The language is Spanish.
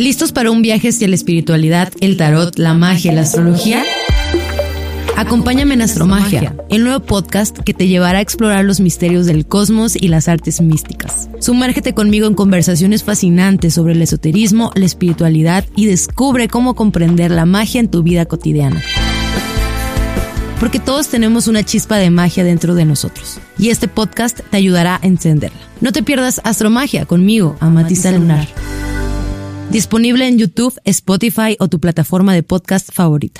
¿Listos para un viaje hacia la espiritualidad, el tarot, la magia, la astrología? Acompáñame en Astromagia, el nuevo podcast que te llevará a explorar los misterios del cosmos y las artes místicas. Sumérgete conmigo en conversaciones fascinantes sobre el esoterismo, la espiritualidad y descubre cómo comprender la magia en tu vida cotidiana. Porque todos tenemos una chispa de magia dentro de nosotros y este podcast te ayudará a encenderla. No te pierdas Astromagia conmigo, Amatista Lunar. Disponible en YouTube, Spotify o tu plataforma de podcast favorita.